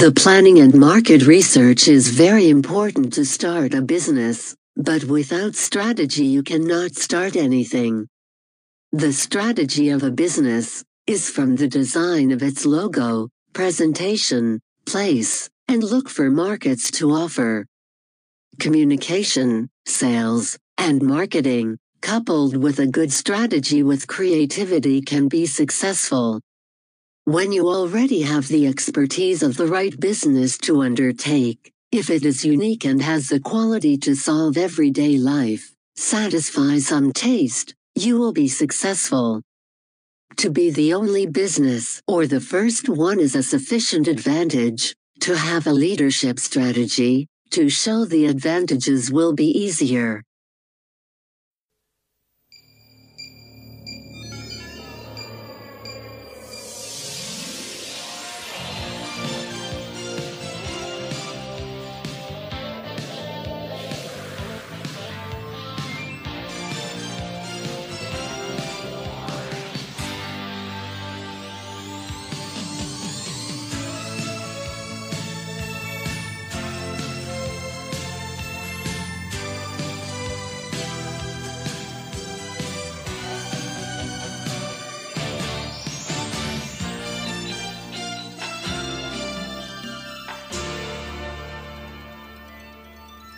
The planning and market research is very important to start a business, but without strategy you cannot start anything. The strategy of a business is from the design of its logo, presentation, place, and look for markets to offer. Communication, sales, and marketing, coupled with a good strategy with creativity can be successful. When you already have the expertise of the right business to undertake, if it is unique and has the quality to solve everyday life, satisfy some taste, you will be successful. To be the only business or the first one is a sufficient advantage. To have a leadership strategy, to show the advantages will be easier.